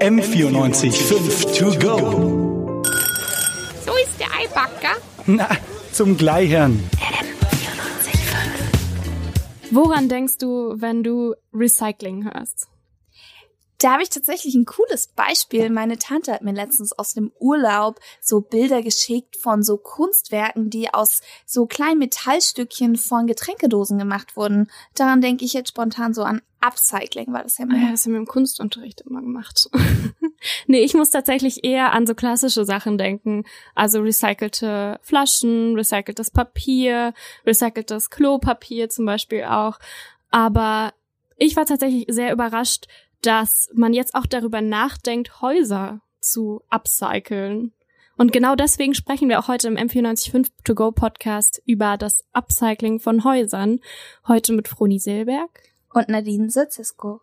M94.5 to go. So ist der Eibacker. Na, zum Gleichern. Woran denkst du, wenn du Recycling hörst? Da habe ich tatsächlich ein cooles Beispiel. Meine Tante hat mir letztens aus dem Urlaub so Bilder geschickt von so Kunstwerken, die aus so kleinen Metallstückchen von Getränkedosen gemacht wurden. Daran denke ich jetzt spontan so an Upcycling, war das ja mal. Ja, das haben wir im Kunstunterricht immer gemacht. nee, ich muss tatsächlich eher an so klassische Sachen denken. Also recycelte Flaschen, recyceltes Papier, recyceltes Klopapier zum Beispiel auch. Aber ich war tatsächlich sehr überrascht, dass man jetzt auch darüber nachdenkt, Häuser zu upcyclen. Und genau deswegen sprechen wir auch heute im M495 To Go Podcast über das Upcycling von Häusern. Heute mit Froni Silberg. Und Nadine Sitzisko.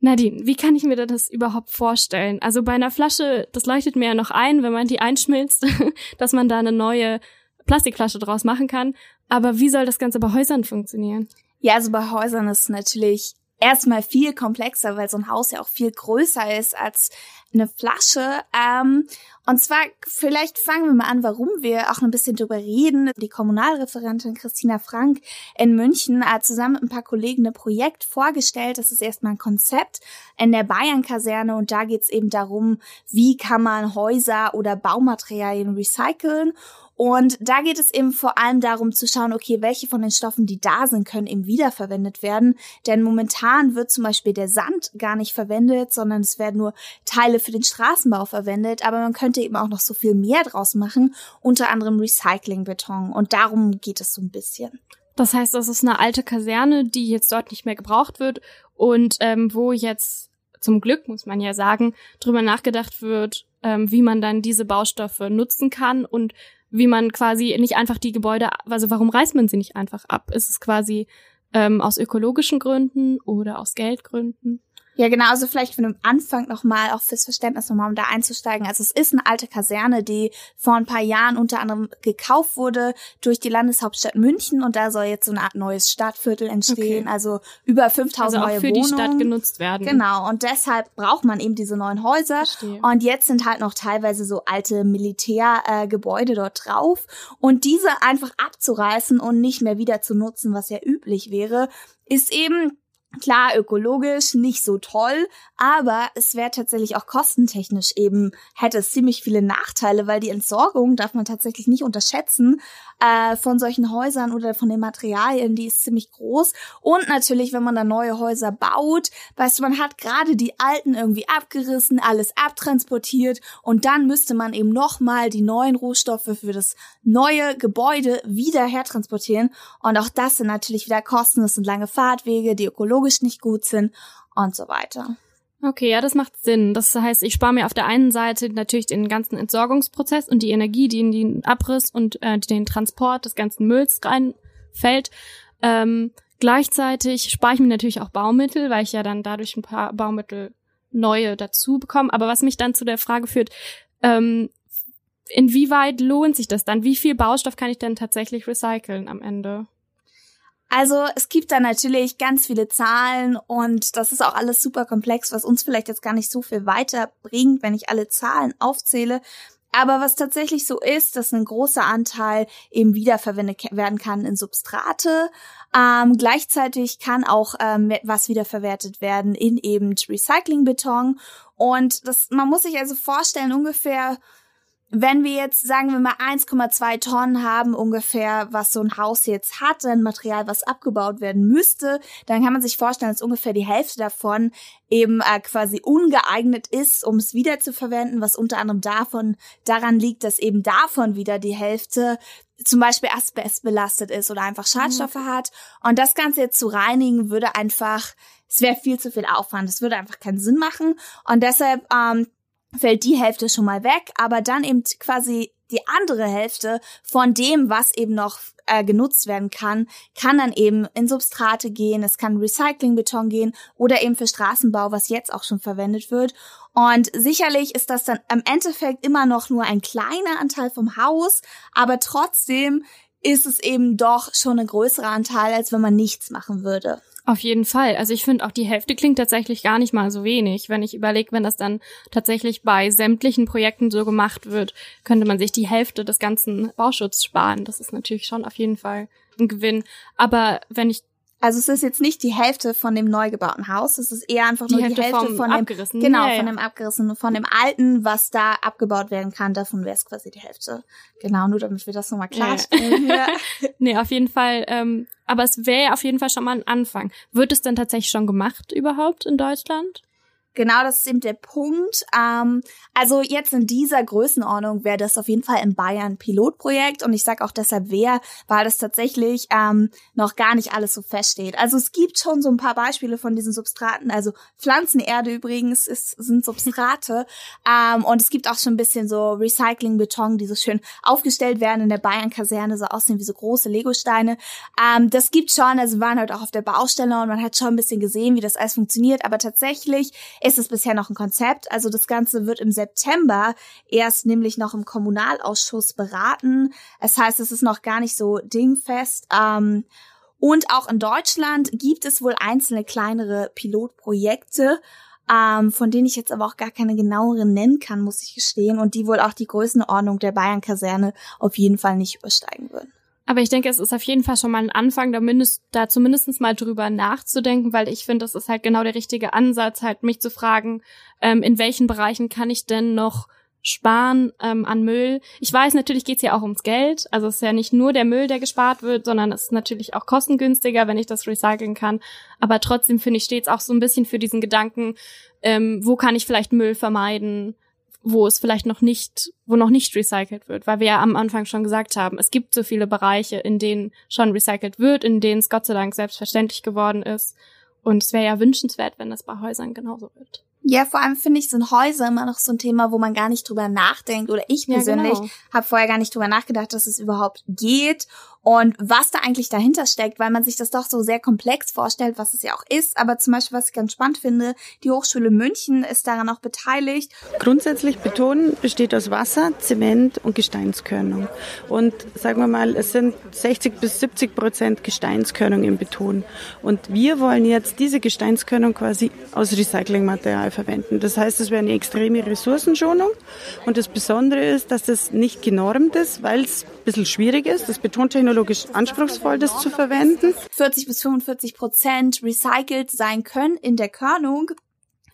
Nadine, wie kann ich mir das überhaupt vorstellen? Also bei einer Flasche, das leuchtet mir ja noch ein, wenn man die einschmilzt, dass man da eine neue Plastikflasche draus machen kann. Aber wie soll das Ganze bei Häusern funktionieren? Ja, also bei Häusern ist es natürlich erstmal viel komplexer, weil so ein Haus ja auch viel größer ist als eine Flasche. Ähm, und zwar, vielleicht fangen wir mal an, warum wir auch ein bisschen drüber reden. Die Kommunalreferentin Christina Frank in München hat zusammen mit ein paar Kollegen ein Projekt vorgestellt. Das ist erstmal ein Konzept in der Bayern-Kaserne und da geht es eben darum, wie kann man Häuser oder Baumaterialien recyceln und da geht es eben vor allem darum zu schauen, okay, welche von den Stoffen, die da sind, können eben wiederverwendet werden. Denn momentan wird zum Beispiel der Sand gar nicht verwendet, sondern es werden nur Teile für den Straßenbau verwendet. Aber man könnte eben auch noch so viel mehr draus machen, unter anderem Recyclingbeton. Und darum geht es so ein bisschen. Das heißt, das ist eine alte Kaserne, die jetzt dort nicht mehr gebraucht wird und ähm, wo jetzt zum Glück, muss man ja sagen, drüber nachgedacht wird, ähm, wie man dann diese Baustoffe nutzen kann und wie man quasi nicht einfach die Gebäude, also warum reißt man sie nicht einfach ab? Ist es quasi ähm, aus ökologischen Gründen oder aus Geldgründen? Ja, genau. Also vielleicht von dem Anfang nochmal, auch fürs Verständnis nochmal, um da einzusteigen. Also es ist eine alte Kaserne, die vor ein paar Jahren unter anderem gekauft wurde durch die Landeshauptstadt München und da soll jetzt so eine Art neues Stadtviertel entstehen. Okay. Also über 5000 also auch neue für Wohnungen. die Stadt genutzt werden. Genau. Und deshalb braucht man eben diese neuen Häuser. Verstehe. Und jetzt sind halt noch teilweise so alte Militärgebäude äh, dort drauf. Und diese einfach abzureißen und nicht mehr wieder zu nutzen, was ja üblich wäre, ist eben Klar, ökologisch nicht so toll, aber es wäre tatsächlich auch kostentechnisch eben, hätte es ziemlich viele Nachteile, weil die Entsorgung darf man tatsächlich nicht unterschätzen äh, von solchen Häusern oder von den Materialien, die ist ziemlich groß. Und natürlich, wenn man da neue Häuser baut, weißt du, man hat gerade die alten irgendwie abgerissen, alles abtransportiert und dann müsste man eben nochmal die neuen Rohstoffe für das neue Gebäude wieder hertransportieren. Und auch das sind natürlich wieder Kosten, das sind lange Fahrtwege, die ökologisch nicht gut sind und so weiter. Okay, ja, das macht Sinn. Das heißt, ich spare mir auf der einen Seite natürlich den ganzen Entsorgungsprozess und die Energie, die in den Abriss und äh, den Transport des ganzen Mülls reinfällt. Ähm, gleichzeitig spare ich mir natürlich auch Baumittel, weil ich ja dann dadurch ein paar Baumittel neue dazu bekomme. Aber was mich dann zu der Frage führt, ähm, inwieweit lohnt sich das dann? Wie viel Baustoff kann ich denn tatsächlich recyceln am Ende? Also es gibt da natürlich ganz viele Zahlen und das ist auch alles super komplex, was uns vielleicht jetzt gar nicht so viel weiterbringt, wenn ich alle Zahlen aufzähle. Aber was tatsächlich so ist, dass ein großer Anteil eben wiederverwendet werden kann in Substrate. Ähm, gleichzeitig kann auch ähm, was wiederverwertet werden in eben Recyclingbeton. Und das, man muss sich also vorstellen, ungefähr wenn wir jetzt, sagen wir mal, 1,2 Tonnen haben ungefähr, was so ein Haus jetzt hat, ein Material, was abgebaut werden müsste, dann kann man sich vorstellen, dass ungefähr die Hälfte davon eben äh, quasi ungeeignet ist, um es wieder zu verwenden, was unter anderem davon daran liegt, dass eben davon wieder die Hälfte zum Beispiel Asbest belastet ist oder einfach Schadstoffe mhm. hat. Und das Ganze jetzt zu reinigen, würde einfach, es wäre viel zu viel Aufwand. Es würde einfach keinen Sinn machen. Und deshalb ähm, fällt die Hälfte schon mal weg, aber dann eben quasi die andere Hälfte von dem, was eben noch äh, genutzt werden kann, kann dann eben in Substrate gehen, es kann Recyclingbeton gehen oder eben für Straßenbau, was jetzt auch schon verwendet wird. Und sicherlich ist das dann im Endeffekt immer noch nur ein kleiner Anteil vom Haus, aber trotzdem ist es eben doch schon ein größerer Anteil, als wenn man nichts machen würde. Auf jeden Fall. Also ich finde auch die Hälfte klingt tatsächlich gar nicht mal so wenig. Wenn ich überlege, wenn das dann tatsächlich bei sämtlichen Projekten so gemacht wird, könnte man sich die Hälfte des ganzen Bauschutzes sparen. Das ist natürlich schon auf jeden Fall ein Gewinn. Aber wenn ich also es ist jetzt nicht die Hälfte von dem neu gebauten Haus, es ist eher einfach Die nur Hälfte die Hälfte vom von dem abgerissenen. genau Ja, von ja. dem abgerissenen, von dem alten, was da abgebaut werden kann. Davon wäre es quasi die Hälfte. Genau, nur damit wir das nochmal Ja, ja. klarstellen. hier. Nee, auf jeden Fall. Ähm, aber es wäre ja auf jeden Fall schon mal ein Anfang. Wird es denn tatsächlich schon gemacht überhaupt in Deutschland? Genau, das ist eben der Punkt. Ähm, also jetzt in dieser Größenordnung wäre das auf jeden Fall in Bayern Pilotprojekt und ich sage auch deshalb wer, weil das tatsächlich ähm, noch gar nicht alles so feststeht. Also es gibt schon so ein paar Beispiele von diesen Substraten, also Pflanzenerde übrigens ist, sind Substrate ähm, und es gibt auch schon ein bisschen so Recycling-Beton, die so schön aufgestellt werden in der Bayern-Kaserne, so aussehen wie so große Legosteine. Ähm, das gibt schon, also wir waren halt auch auf der Baustelle und man hat schon ein bisschen gesehen, wie das alles funktioniert, aber tatsächlich ist es bisher noch ein Konzept. Also das Ganze wird im September erst nämlich noch im Kommunalausschuss beraten. Es heißt, es ist noch gar nicht so dingfest. Ähm, und auch in Deutschland gibt es wohl einzelne kleinere Pilotprojekte, ähm, von denen ich jetzt aber auch gar keine genaueren nennen kann, muss ich gestehen, und die wohl auch die Größenordnung der Bayern-Kaserne auf jeden Fall nicht übersteigen würden. Aber ich denke, es ist auf jeden Fall schon mal ein Anfang, da, mindest, da zumindest mal drüber nachzudenken, weil ich finde, das ist halt genau der richtige Ansatz, halt mich zu fragen, ähm, in welchen Bereichen kann ich denn noch sparen ähm, an Müll. Ich weiß, natürlich geht's ja auch ums Geld. Also es ist ja nicht nur der Müll, der gespart wird, sondern es ist natürlich auch kostengünstiger, wenn ich das recyceln kann. Aber trotzdem finde ich, steht's auch so ein bisschen für diesen Gedanken, ähm, wo kann ich vielleicht Müll vermeiden, wo es vielleicht noch nicht, wo noch nicht recycelt wird, weil wir ja am Anfang schon gesagt haben, es gibt so viele Bereiche, in denen schon recycelt wird, in denen es Gott sei Dank selbstverständlich geworden ist. Und es wäre ja wünschenswert, wenn das bei Häusern genauso wird. Ja, vor allem finde ich, sind Häuser immer noch so ein Thema, wo man gar nicht drüber nachdenkt. Oder ich Ja, persönlich genau. habe vorher gar nicht drüber nachgedacht, dass es überhaupt geht und was da eigentlich dahinter steckt, weil man sich das doch so sehr komplex vorstellt, was es ja auch ist. Aber zum Beispiel, was ich ganz spannend finde, die Hochschule München ist daran auch beteiligt. Grundsätzlich Beton besteht aus Wasser, Zement und Gesteinskörnung. Und sagen wir mal, es sind 60 bis 70 Prozent Gesteinskörnung im Beton. Und wir wollen jetzt diese Gesteinskörnung quasi aus Recyclingmaterial verwenden. Das heißt, es wäre eine extreme Ressourcenschonung. Und das Besondere ist, dass das nicht genormt ist, weil es ein bisschen schwierig ist. Das betontechnologisch anspruchsvoll, das zu verwenden. 40 bis 45 Prozent recycelt sein können in der Körnung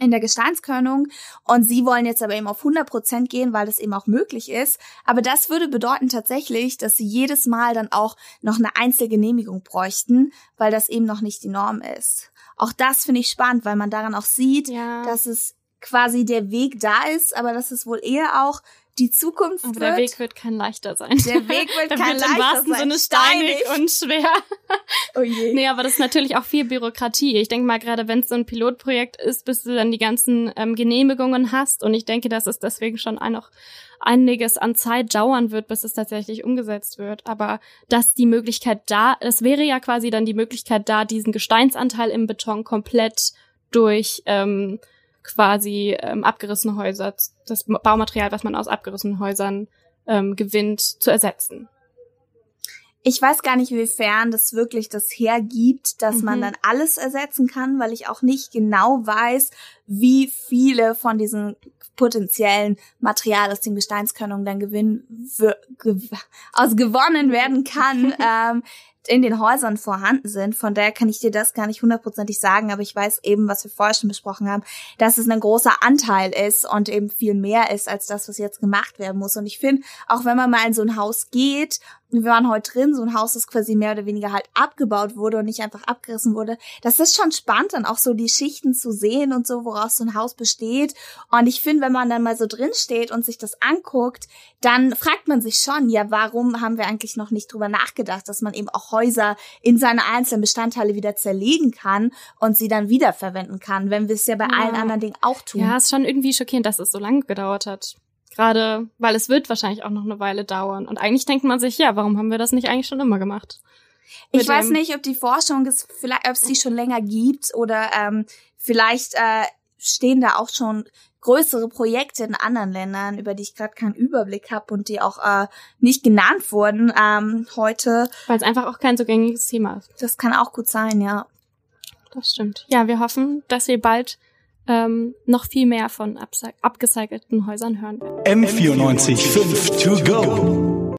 in der Gesteinskörnung und sie wollen jetzt aber eben auf 100 Prozent gehen, weil das eben auch möglich ist. Aber das würde bedeuten tatsächlich, dass sie jedes Mal dann auch noch eine Einzelgenehmigung bräuchten, weil das eben noch nicht die Norm ist. Auch das finde ich spannend, weil man daran auch sieht, Ja. dass es quasi der Weg da ist, aber dass es wohl eher auch die Zukunft Aber wird. der Weg wird kein leichter sein. Der Weg wird der kein wird im leichter wahrsten sein. Sinne steinig Steinig. und schwer. oh je. Nee, aber das ist natürlich auch viel Bürokratie. Ich denke mal, gerade wenn es so ein Pilotprojekt ist, bis du dann die ganzen ähm, Genehmigungen hast. Und ich denke, dass es deswegen schon ein, noch einiges an Zeit dauern wird, bis es tatsächlich umgesetzt wird. Aber dass die Möglichkeit da, es wäre ja quasi dann die Möglichkeit da, diesen Gesteinsanteil im Beton komplett durch ähm, quasi ähm, abgerissene Häuser, das Baumaterial, was man aus abgerissenen Häusern ähm, gewinnt, zu ersetzen. Ich weiß gar nicht, inwiefern das wirklich das hergibt, dass man Mhm. dann alles ersetzen kann, weil ich auch nicht genau weiß, wie viele von diesen potenziellen Material aus den Gesteinskörnungen dann gewinnen, gew aus gewonnen werden kann, ähm, in den Häusern vorhanden sind. Von daher kann ich dir das gar nicht hundertprozentig sagen, aber ich weiß eben, was wir vorher schon besprochen haben, dass es ein großer Anteil ist und eben viel mehr ist als das, was jetzt gemacht werden muss. Und ich finde, auch wenn man mal in so ein Haus geht, wir waren heute drin, so ein Haus, das quasi mehr oder weniger halt abgebaut wurde und nicht einfach abgerissen wurde. Das ist schon spannend, dann auch so die Schichten zu sehen und so, woraus so ein Haus besteht. Und ich finde, wenn man dann mal so drin steht und sich das anguckt, dann fragt man sich schon, ja, warum haben wir eigentlich noch nicht drüber nachgedacht, dass man eben auch Häuser in seine einzelnen Bestandteile wieder zerlegen kann und sie dann wiederverwenden kann, wenn wir es ja bei Ja. allen anderen Dingen auch tun. Ja, ist schon irgendwie schockierend, dass es so lange gedauert hat. Gerade, weil es wird wahrscheinlich auch noch eine Weile dauern. Und eigentlich denkt man sich, ja, warum haben wir das nicht eigentlich schon immer gemacht? Ich weiß nicht, ob die Forschung es vielleicht, ob es die schon länger gibt oder ähm, vielleicht äh, stehen da auch schon größere Projekte in anderen Ländern, über die ich gerade keinen Überblick habe und die auch äh, nicht genannt wurden ähm, heute. Weil es einfach auch kein so gängiges Thema ist. Das kann auch gut sein, ja. Das stimmt. Ja, wir hoffen, dass wir bald ähm, noch viel mehr von abgecycelten Häusern hören werden. M94 5 to go.